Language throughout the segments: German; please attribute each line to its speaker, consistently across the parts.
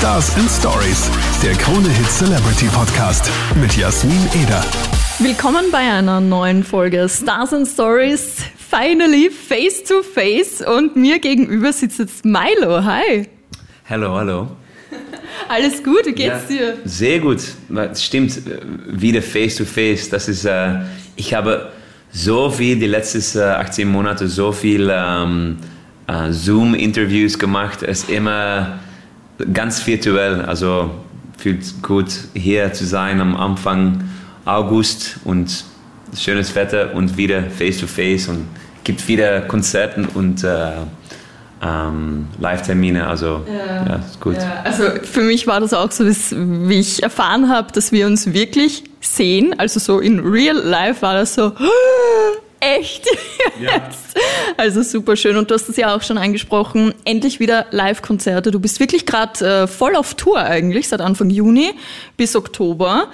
Speaker 1: Stars and Stories, der Krone Hit Celebrity Podcast mit Jasmin Eder.
Speaker 2: Willkommen bei einer neuen Folge Stars and Stories. Finally face to face und mir gegenüber sitzt jetzt Milo. Hi.
Speaker 3: Hallo, hallo.
Speaker 2: Alles gut, wie geht's ja, dir?
Speaker 3: Sehr gut. Stimmt, wieder face to face. Das ist, äh, ich habe so viel die letzten äh, 18 Monate so viel ähm, äh, Zoom-Interviews gemacht. Es ist immer ganz virtuell. Also fühlt gut hier zu sein am Anfang August und schönes Wetter und wieder face to face und gibt wieder Konzerten und äh, ähm, Live-Termine, also ja, ja, ist gut. Ja,
Speaker 2: also für mich war das auch so, dass, wie ich erfahren habe, dass wir uns wirklich sehen, also so in real life war das so, echt ja. jetzt. Also super schön und du hast es ja auch schon angesprochen, endlich wieder Live-Konzerte. Du bist wirklich gerade äh, voll auf Tour eigentlich, seit Anfang Juni bis Oktober.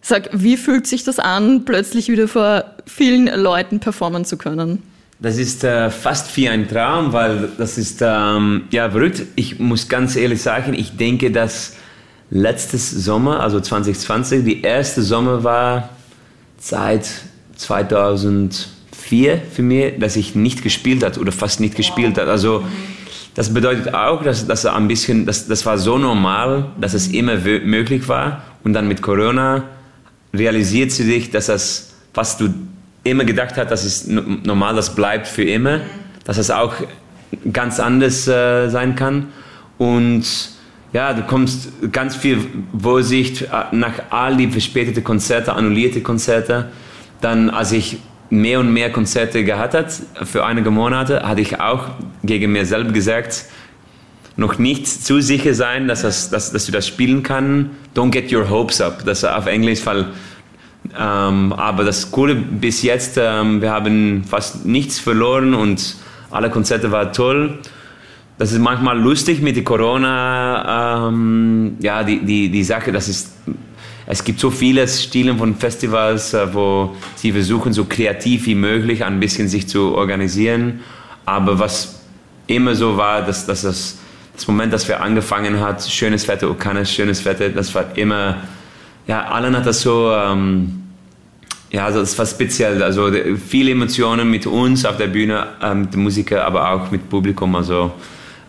Speaker 2: Sag, wie fühlt sich das an, plötzlich wieder vor vielen Leuten performen zu können?
Speaker 3: Das ist äh, fast wie ein Traum, weil das ist ähm, ja verrückt. Ich muss ganz ehrlich sagen, ich denke, dass letztes Sommer, also 2020, die erste Sommer war seit 2004 für mich, dass ich nicht gespielt hat oder fast nicht gespielt hat. Also das bedeutet auch, dass, dass ein bisschen, dass, das war so normal, dass es immer möglich war. Und dann mit Corona realisiert sie sich, dass das, was du immer gedacht hat, das ist normal, das bleibt für immer, dass es auch ganz anders äh, sein kann. Und ja, du kommst ganz viel Vorsicht äh, nach all die verspätete Konzerte, annullierte Konzerte. Dann, als ich mehr und mehr Konzerte gehabt hat für einige Monate, hatte ich auch gegen mir selber gesagt, noch nicht zu sicher sein, dass, das, dass, dass du das spielen kannst. Don't get your hopes up. Das ist auf Englisch, weil ähm, aber das Coole bis jetzt, ähm, wir haben fast nichts verloren und alle Konzerte waren toll. Das ist manchmal lustig mit der Corona, ähm, ja, die, die, die Sache, das ist, es gibt so viele Stile von Festivals, äh, wo sie versuchen, so kreativ wie möglich ein bisschen sich zu organisieren. Aber was immer so war, dass, dass das, das Moment, dass wir angefangen hat, schönes Wetter, Okanes, schönes Wetter, das war immer, ja, Alan hat das so, ähm, ja, also das war speziell. Also viele Emotionen mit uns auf der Bühne, äh, mit den Musikern, aber auch mit Publikum. Also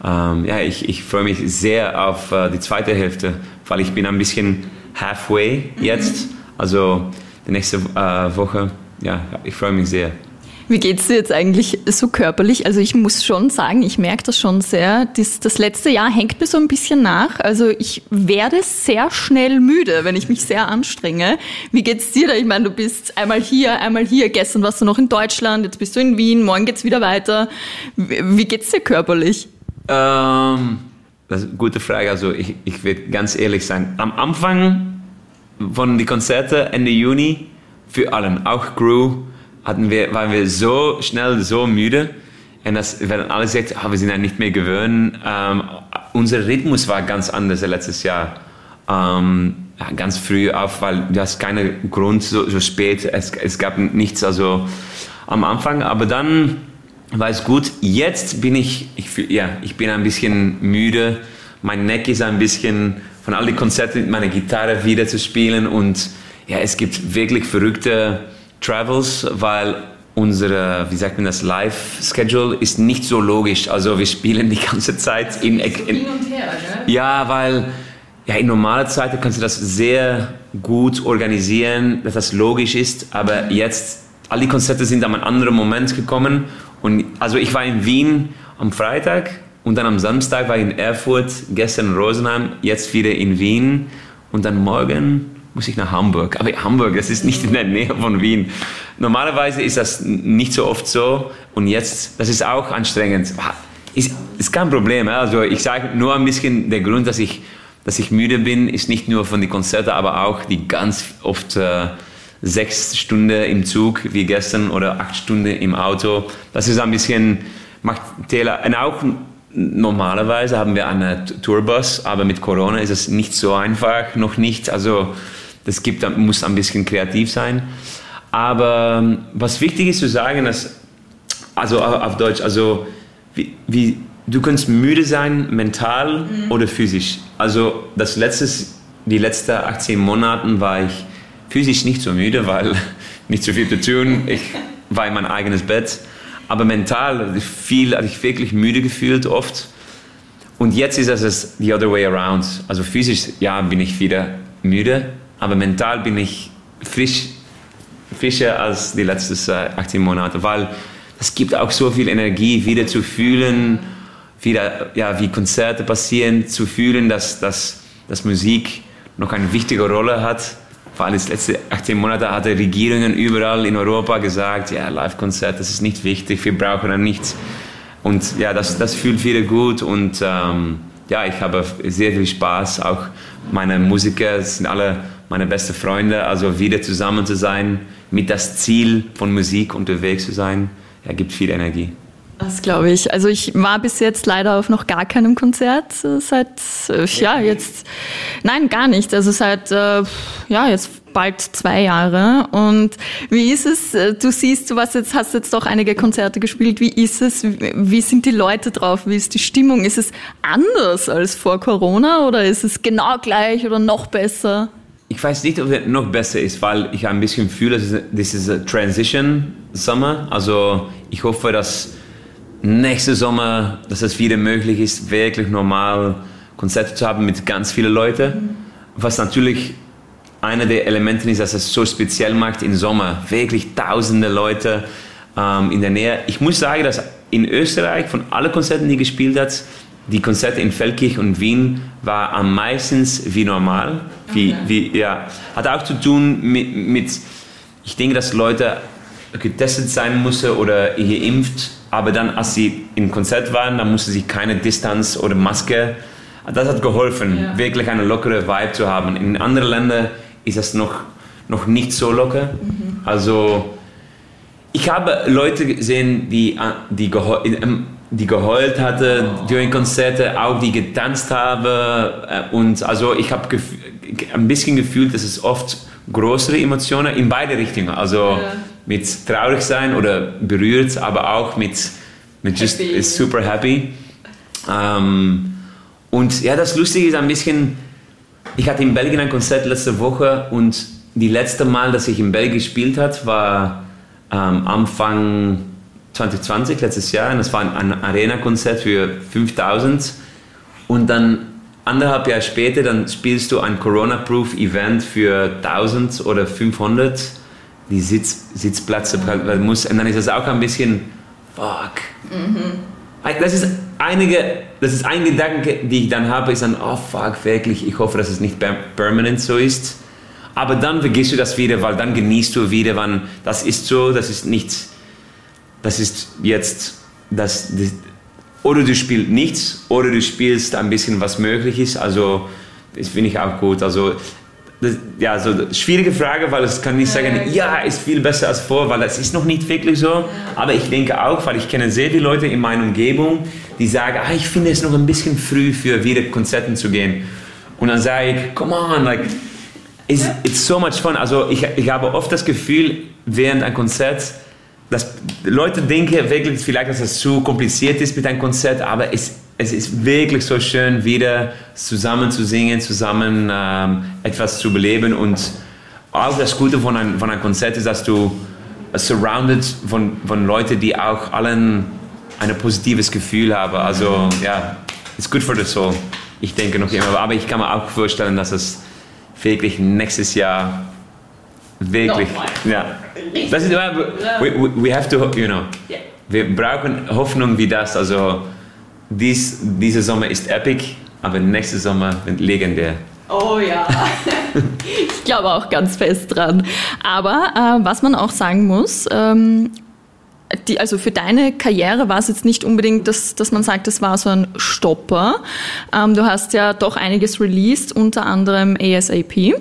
Speaker 3: ähm, ja, ich, ich freue mich sehr auf äh, die zweite Hälfte, weil ich bin ein bisschen halfway jetzt. Also die nächste äh, Woche, ja, ich freue mich sehr.
Speaker 2: Wie geht es dir jetzt eigentlich so körperlich? Also ich muss schon sagen, ich merke das schon sehr. Das, das letzte Jahr hängt mir so ein bisschen nach. Also ich werde sehr schnell müde, wenn ich mich sehr anstrenge. Wie geht es dir da? Ich meine, du bist einmal hier, einmal hier. Gestern warst du noch in Deutschland, jetzt bist du in Wien, morgen geht es wieder weiter. Wie geht es dir körperlich?
Speaker 3: Ähm, das ist eine gute Frage. Also ich, ich werde ganz ehrlich sein. Am Anfang von den Konzerten Ende Juni für allen, auch Crew, hatten wir, waren wir so schnell so müde. Und das, wenn alle sagt, oh, wir sind ja nicht mehr gewöhnt. Ähm, unser Rhythmus war ganz anders letztes Jahr. Ähm, ja, ganz früh auf, weil du hast keinen Grund so, so spät. Es, es gab nichts also am Anfang. Aber dann es gut. Jetzt bin ich, ich, ja, ich bin ein bisschen müde. Mein Neck ist ein bisschen von all den Konzerten mit meiner Gitarre wieder zu spielen. Und ja, es gibt wirklich verrückte Travels, weil unsere, wie sagt man das, Live-Schedule ist nicht so logisch. Also wir spielen die ganze Zeit in... in, in her, ja, weil ja, in normaler Zeit kannst du das sehr gut organisieren, dass das logisch ist, aber jetzt, all die Konzerte sind an einem anderen Moment gekommen und also ich war in Wien am Freitag und dann am Samstag war ich in Erfurt, gestern in Rosenheim, jetzt wieder in Wien und dann morgen muss ich nach Hamburg. Aber Hamburg, das ist nicht in der Nähe von Wien. Normalerweise ist das nicht so oft so und jetzt, das ist auch anstrengend. Ist, ist kein Problem. Also ich sage nur ein bisschen, der Grund, dass ich, dass ich müde bin, ist nicht nur von den Konzerten, aber auch die ganz oft äh, sechs Stunden im Zug wie gestern oder acht Stunden im Auto. Das ist ein bisschen, macht Täler. Und auch normalerweise haben wir einen Tourbus, aber mit Corona ist es nicht so einfach, noch nicht. Also das gibt, muss ein bisschen kreativ sein. Aber ähm, was wichtig ist zu sagen, dass, also auf Deutsch, also wie, wie du kannst müde sein, mental mhm. oder physisch. Also das letzte, die letzten 18 Monate war ich physisch nicht so müde, weil nicht so viel zu tun. Ich war in mein eigenes Bett. Aber mental viel, hatte ich wirklich müde gefühlt oft. Und jetzt ist es the other way around. Also physisch, ja, bin ich wieder müde, aber mental bin ich frisch, frischer als die letzten 18 Monate, weil es gibt auch so viel Energie, wieder zu fühlen, wieder, ja, wie Konzerte passieren, zu fühlen, dass, dass, dass Musik noch eine wichtige Rolle hat. Vor allem die letzten 18 Monate hatte Regierungen überall in Europa gesagt, ja, Live-Konzert, das ist nicht wichtig, wir brauchen da nichts. Und ja, das, das fühlt wieder gut und ähm, ja, ich habe sehr viel Spaß. Auch meine Musiker sind alle meine besten Freunde, also wieder zusammen zu sein, mit das Ziel von Musik unterwegs zu sein, ja, gibt viel Energie.
Speaker 2: Das glaube ich. Also ich war bis jetzt leider auf noch gar keinem Konzert äh, seit äh, ja jetzt nein gar nicht. Also seit äh, ja jetzt bald zwei Jahre. Und wie ist es? Du siehst, du was jetzt hast jetzt doch einige Konzerte gespielt. Wie ist es? Wie sind die Leute drauf? Wie ist die Stimmung? Ist es anders als vor Corona oder ist es genau gleich oder noch besser?
Speaker 3: Ich weiß nicht, ob es noch besser ist, weil ich ein bisschen fühle, das ist ein Transition Summer. Also ich hoffe, dass nächsten Sommer, dass es wieder möglich ist, wirklich normal Konzerte zu haben mit ganz vielen Leuten. Was natürlich einer der Elemente ist, dass es so speziell macht im Sommer. Wirklich tausende Leute ähm, in der Nähe. Ich muss sagen, dass in Österreich von allen Konzerten, die gespielt hat, die Konzerte in Feldkirch und Wien war am meisten wie normal. Wie, okay. wie, ja. Hat auch zu tun mit, mit, ich denke, dass Leute getestet sein müssen oder geimpft aber dann, als sie im Konzert waren, dann musste sie keine Distanz oder Maske. Das hat geholfen, ja. wirklich eine lockere Vibe zu haben. In anderen Ländern ist das noch, noch nicht so locker. Mhm. Also, ich habe Leute gesehen, die, die, geheult, ähm, die geheult hatten oh. durch Konzerte, auch die getanzt haben. Äh, und also, ich habe ein bisschen gefühlt, dass es oft größere Emotionen in beide Richtungen. Also, ja mit traurig sein oder berührt, aber auch mit, mit just happy. super happy. Ähm, und ja, das Lustige ist ein bisschen, ich hatte in Belgien ein Konzert letzte Woche und die letzte Mal, dass ich in Belgien gespielt habe, war ähm, Anfang 2020, letztes Jahr. Und das war ein Arena-Konzert für 5000. Und dann anderthalb Jahre später, dann spielst du ein Corona-Proof-Event für 1000 oder 500 die Sitz, Sitzplätze mhm. muss. Und dann ist das auch ein bisschen, fuck. Mhm. Das ist einige, das ist ein Gedanke, die ich dann habe, ist dann, oh fuck, wirklich, ich hoffe, dass es nicht permanent so ist. Aber dann vergisst du das wieder, weil dann genießt du wieder, wann das ist so, das ist nichts, das ist jetzt, das, das oder du spielst nichts, oder du spielst ein bisschen, was möglich ist. Also, das finde ich auch gut. Also, ja, so schwierige Frage, weil es kann nicht sagen, ja, ist viel besser als vor, weil das ist noch nicht wirklich so. Aber ich denke auch, weil ich kenne sehr viele Leute in meiner Umgebung, die sagen, ah, ich finde es noch ein bisschen früh für wieder Konzerten zu gehen. Und dann sage ich, come on, like, it's, it's so much fun. Also ich, ich habe oft das Gefühl, während ein Konzert, dass Leute denken wirklich vielleicht, dass es zu kompliziert ist mit einem Konzert, aber es es ist wirklich so schön, wieder zusammen zu singen, zusammen ähm, etwas zu beleben. Und auch das Gute von einem, von einem Konzert ist, dass du surrounded von, von Leuten, die auch allen ein positives Gefühl haben. Also ja, it's good for the soul. Ich denke noch immer. Aber ich kann mir auch vorstellen, dass es wirklich nächstes Jahr wirklich, ja, das ist, we, we have to, you know, wir brauchen Hoffnung wie das. Also dies, dieser Sommer ist epic, aber nächster Sommer wird legendär.
Speaker 2: Oh ja, ich glaube auch ganz fest dran. Aber äh, was man auch sagen muss, ähm, die, also für deine Karriere war es jetzt nicht unbedingt, dass, dass man sagt, das war so ein Stopper. Ähm, du hast ja doch einiges released, unter anderem ASAP.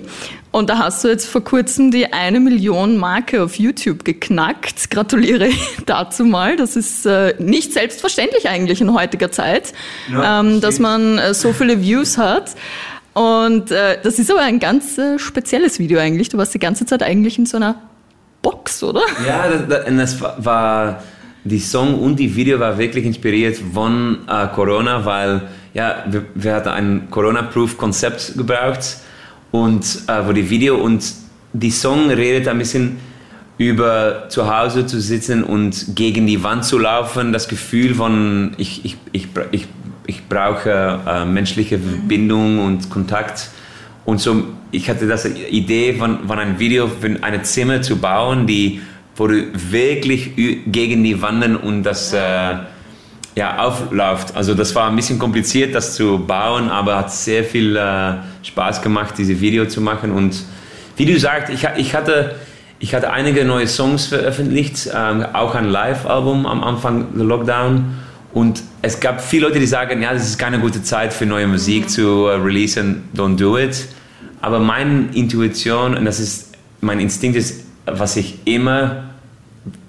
Speaker 2: Und da hast du jetzt vor kurzem die eine Million Marke auf YouTube geknackt. Gratuliere dazu mal. Das ist äh, nicht selbstverständlich eigentlich in heutiger Zeit, ja, ähm, dass man äh, so viele Views hat. Und äh, das ist aber ein ganz äh, spezielles Video eigentlich. Du warst die ganze Zeit eigentlich in so einer Box, oder?
Speaker 3: Ja, das, das, war die Song und die Video war wirklich inspiriert von äh, Corona, weil ja, wir, wir hatten ein Corona-Proof-Konzept gebraucht und äh, wo die Video und die Song redet ein bisschen über zu Hause zu sitzen und gegen die Wand zu laufen, das Gefühl von ich, ich, ich, ich, ich brauche äh, menschliche Bindung und Kontakt. Und so ich hatte das Idee von, von einem Video für ein Zimmer zu bauen, die wo du wirklich gegen die Wanden und das äh, ja, aufläuft. Also das war ein bisschen kompliziert, das zu bauen, aber hat sehr viel äh, Spaß gemacht, diese Video zu machen. Und wie du sagst, ich, ich, hatte, ich hatte einige neue Songs veröffentlicht, ähm, auch ein Live-Album am Anfang der Lockdown. Und es gab viele Leute, die sagen, ja, das ist keine gute Zeit für neue Musik zu uh, releasen, don't do it. Aber meine Intuition, und das ist, mein Instinkt ist, was ich immer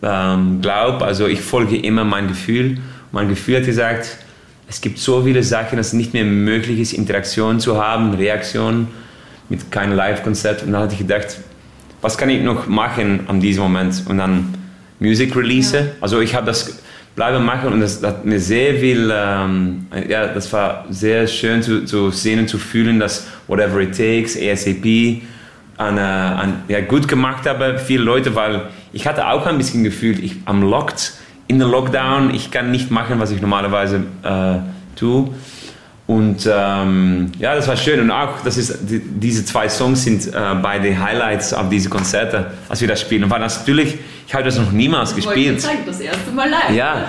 Speaker 3: ähm, glaube, also ich folge immer mein Gefühl. Mein Gefühl hat gesagt, es gibt so viele Sachen, dass es nicht mehr möglich ist, Interaktion zu haben, Reaktion mit keinem Live-Konzert. Und dann hatte ich gedacht, was kann ich noch machen an diesem Moment? Und dann Music Release. Ja. Also ich habe das bleiben machen und das hat mir sehr viel, ähm, ja, das war sehr schön zu, zu sehen und zu fühlen, dass Whatever It Takes, ASAP, an, an, ja, gut gemacht habe, viele Leute, weil ich hatte auch ein bisschen gefühlt, ich am Locked, in der Lockdown, ich kann nicht machen, was ich normalerweise äh, tue. Und ähm, ja, das war schön. Und auch, das ist, die, diese zwei Songs sind äh, beide Highlights auf diese Konzerte, als wir das spielen. Und war natürlich, ich habe das noch niemals ich gespielt.
Speaker 2: Zeigen, das erste Mal live.
Speaker 3: Ja,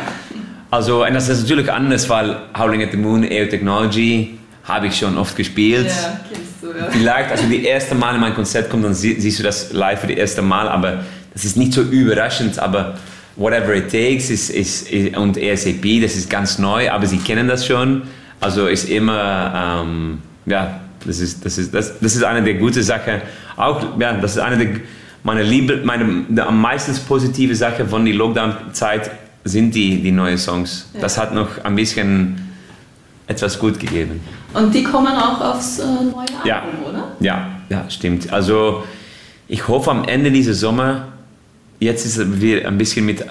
Speaker 3: also, und das ist natürlich anders, weil Howling at the Moon, Air Technology, habe ich schon oft gespielt. Ja, kennst du, ja. Vielleicht, also die erste Mal in mein Konzert kommt, dann sie, siehst du das live für die erste Mal, aber das ist nicht so überraschend, aber Whatever It Takes ist, ist, ist und ASAP, das ist ganz neu, aber sie kennen das schon. Also ist immer, ähm, ja, das ist, das, ist, das, das ist eine der guten Sachen. Auch, ja, das ist eine der, meine Liebe, meine der am meisten positive Sache von der Lockdown-Zeit sind die, die neuen Songs. Ja. Das hat noch ein bisschen etwas gut gegeben.
Speaker 2: Und die kommen auch aufs äh, neue Album,
Speaker 3: ja.
Speaker 2: oder?
Speaker 3: Ja, ja, stimmt. Also ich hoffe am Ende dieses Sommer, jetzt ist wir ein bisschen mit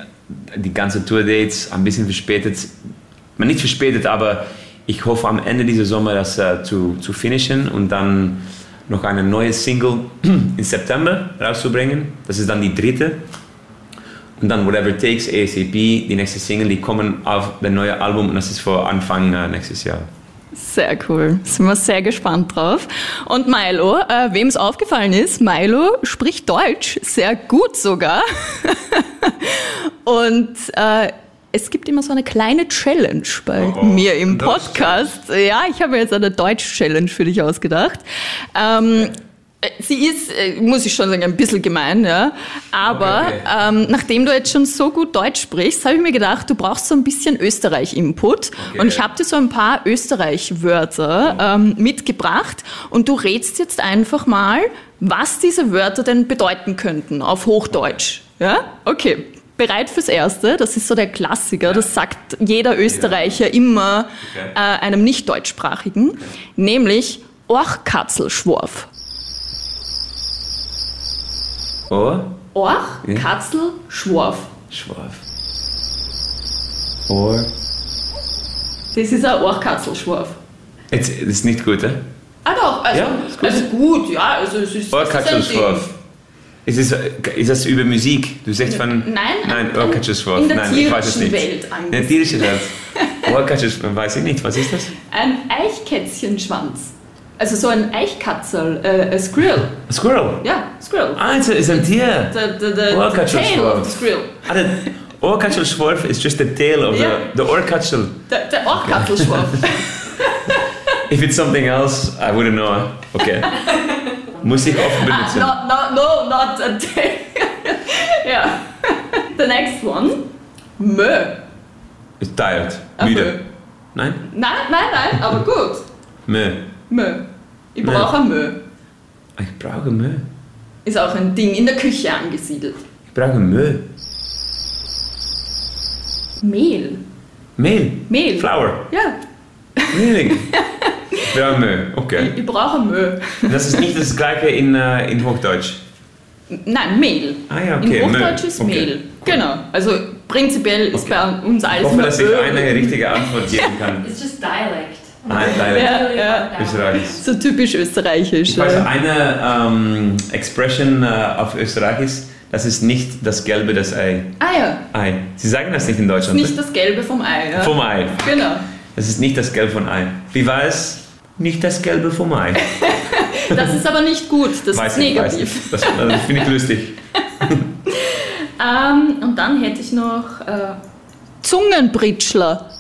Speaker 3: die ganzen Tour-Dates ein bisschen verspätet, nicht verspätet, aber ich hoffe am Ende dieses Sommer das äh, zu, zu finishen und dann noch eine neue Single im September rauszubringen. Das ist dann die dritte. Und dann Whatever Takes, ASAP, die nächste Single, die kommen auf das neue Album und das ist vor Anfang äh, nächstes Jahr.
Speaker 2: Sehr cool. Sind wir sehr gespannt drauf. Und Milo, äh, wem es aufgefallen ist, Milo spricht Deutsch sehr gut sogar. Und äh, es gibt immer so eine kleine Challenge bei oh, oh. mir im Podcast. Ja, ich habe jetzt eine Deutsch-Challenge für dich ausgedacht. Ähm, Sie ist, äh, muss ich schon sagen, ein bisschen gemein, ja. Aber okay, okay. Ähm, nachdem du jetzt schon so gut Deutsch sprichst, habe ich mir gedacht, du brauchst so ein bisschen Österreich-Input. Okay. Und ich habe dir so ein paar Österreich-Wörter ähm, mitgebracht. Und du rätst jetzt einfach mal, was diese Wörter denn bedeuten könnten auf Hochdeutsch. Ja? Okay. Bereit fürs Erste, das ist so der Klassiker, das sagt jeder Österreicher immer äh, einem nicht-deutschsprachigen, nämlich Orchkatzelschworf.
Speaker 3: Ohr?
Speaker 2: Orch, ja. Katzel, Schworf.
Speaker 3: Schworf. Ohr.
Speaker 2: Das ist ein Orchkatzelschworf.
Speaker 3: Jetzt, das ist nicht gut, eh?
Speaker 2: Ah doch, also, ja, gut. also gut, ja. Also es ist,
Speaker 3: Ohrkatzelschworf. Ist, es, ist das über Musik? Du sagst von...
Speaker 2: Nein,
Speaker 3: nein Ohrkatzelschworf.
Speaker 2: In der
Speaker 3: nein,
Speaker 2: ich weiß es nicht. Welt
Speaker 3: in der tierischen Welt. Ohrkatzelschworf, weiß ich nicht. Was ist das?
Speaker 2: Ein Eichkätzchenschwanz. Also so ein Eichkatzel, äh, ein Squirrel.
Speaker 3: A squirrel?
Speaker 2: Ja, Squirrel.
Speaker 3: Ah, it's a, it's a Tier.
Speaker 2: The, the, the, the tail of the squirrel.
Speaker 3: Ah, the Ohrkatzelschworf is just the tail of yeah. the, the Ohrkatzel.
Speaker 2: The, the Ohrkatzelschworf.
Speaker 3: If it's something else, I wouldn't know. Okay. Muss ich oft benutzen.
Speaker 2: Ah, no, no, no, not a tail. yeah. The next one. Mö.
Speaker 3: Ist tired. Müde. Nein?
Speaker 2: Nein, nein, nein, aber gut.
Speaker 3: Mö.
Speaker 2: Mö. Ich brauche Mö.
Speaker 3: Ich brauche Mö.
Speaker 2: Ist auch ein Ding in der Küche angesiedelt.
Speaker 3: Ich brauche Mö.
Speaker 2: Mehl.
Speaker 3: Mehl?
Speaker 2: Mehl.
Speaker 3: Flour.
Speaker 2: Ja.
Speaker 3: Mehl. ja, Mö. Okay.
Speaker 2: Ich, ich, brauche Mö.
Speaker 3: Das ist nicht das gleiche in, uh, in Hochdeutsch?
Speaker 2: Nein, Mehl.
Speaker 3: Ah ja, okay.
Speaker 2: In Hochdeutsch Mö. ist okay. Mehl. Cool. Genau. Also prinzipiell ist bei uns
Speaker 3: Ich
Speaker 2: alles
Speaker 3: hoffe,
Speaker 2: nur
Speaker 3: dass ich
Speaker 2: Ö.
Speaker 3: eine richtige Antwort geben kann.
Speaker 4: It's just dialect.
Speaker 3: Nein, leider.
Speaker 2: Ja, ja. So typisch österreichisch.
Speaker 3: Ich weiß
Speaker 2: ja.
Speaker 3: eine ähm, Expression äh, auf Österreichisch, das ist nicht das Gelbe des Ei.
Speaker 2: Ah ja,
Speaker 3: Ei. Sie sagen das nicht in Deutschland.
Speaker 2: nicht das Gelbe vom Ei. Ja.
Speaker 3: vom Ei.
Speaker 2: Genau.
Speaker 3: Das ist nicht das Gelbe vom Ei. Wie war es? Nicht das Gelbe vom Ei.
Speaker 2: Das ist aber nicht gut, das
Speaker 3: Weiß
Speaker 2: ist
Speaker 3: ich,
Speaker 2: negativ.
Speaker 3: Das, das finde ich lustig.
Speaker 2: Ähm, und dann hätte ich noch äh, Zungenbritschler.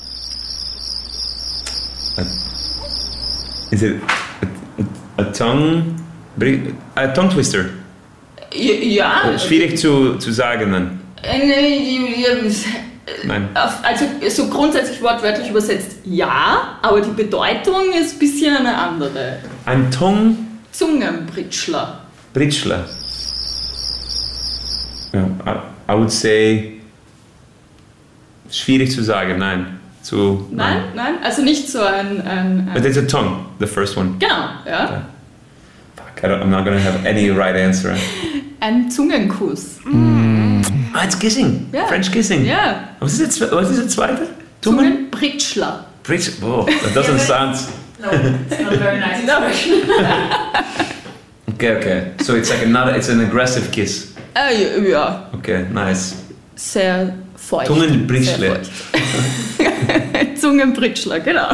Speaker 3: Is it a, a, a tongue... A tongue twister.
Speaker 2: Ja,
Speaker 3: Schwierig zu, zu sagen dann.
Speaker 2: äh,
Speaker 3: Nein.
Speaker 2: also so grundsätzlich wortwörtlich übersetzt ja, aber die Bedeutung ist ein bisschen eine andere.
Speaker 3: Ein Tongue...
Speaker 2: Zungenbritschler.
Speaker 3: Britschler. Ja, I, I would say... Schwierig zu sagen, nein. Zu,
Speaker 2: Nein, nein, also nicht so ein, ein,
Speaker 3: But
Speaker 2: ein
Speaker 3: it's a tongue, the first one.
Speaker 2: genau, ja,
Speaker 3: Fuck, I don't, I'm not gonna have any right answer.
Speaker 2: ein Zungenkuss.
Speaker 3: Ah, it's kissing.
Speaker 2: Ja.
Speaker 3: French kissing.
Speaker 2: Ja,
Speaker 3: Was ist der, was ist der zweite? Zungen?
Speaker 2: Zungenbritschler.
Speaker 3: Bridge. Oh, that doesn't sound.
Speaker 4: No, it's not very nice.
Speaker 3: Okay, okay. So it's like another. It's an aggressive kiss.
Speaker 2: Äh, ja,
Speaker 3: Okay, nice.
Speaker 2: sehr feucht. Sehr feucht. Zungenbritschler, genau.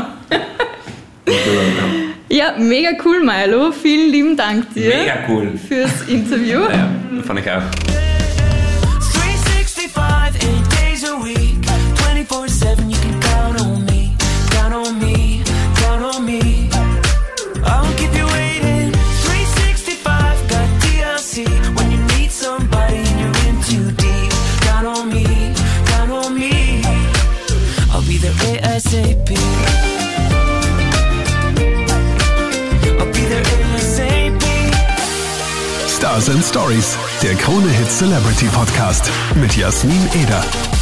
Speaker 2: Ja, mega cool, Milo. Vielen lieben Dank dir
Speaker 3: Mega cool.
Speaker 2: fürs Interview.
Speaker 3: Ja, fand ich auch.
Speaker 1: Celebrity Podcast mit Jasmin Eder.